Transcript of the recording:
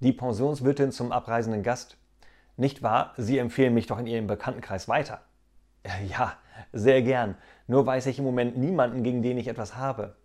Die Pensionswirtin zum abreisenden Gast. Nicht wahr, Sie empfehlen mich doch in Ihrem Bekanntenkreis weiter. Äh, ja, sehr gern. Nur weiß ich im Moment niemanden, gegen den ich etwas habe.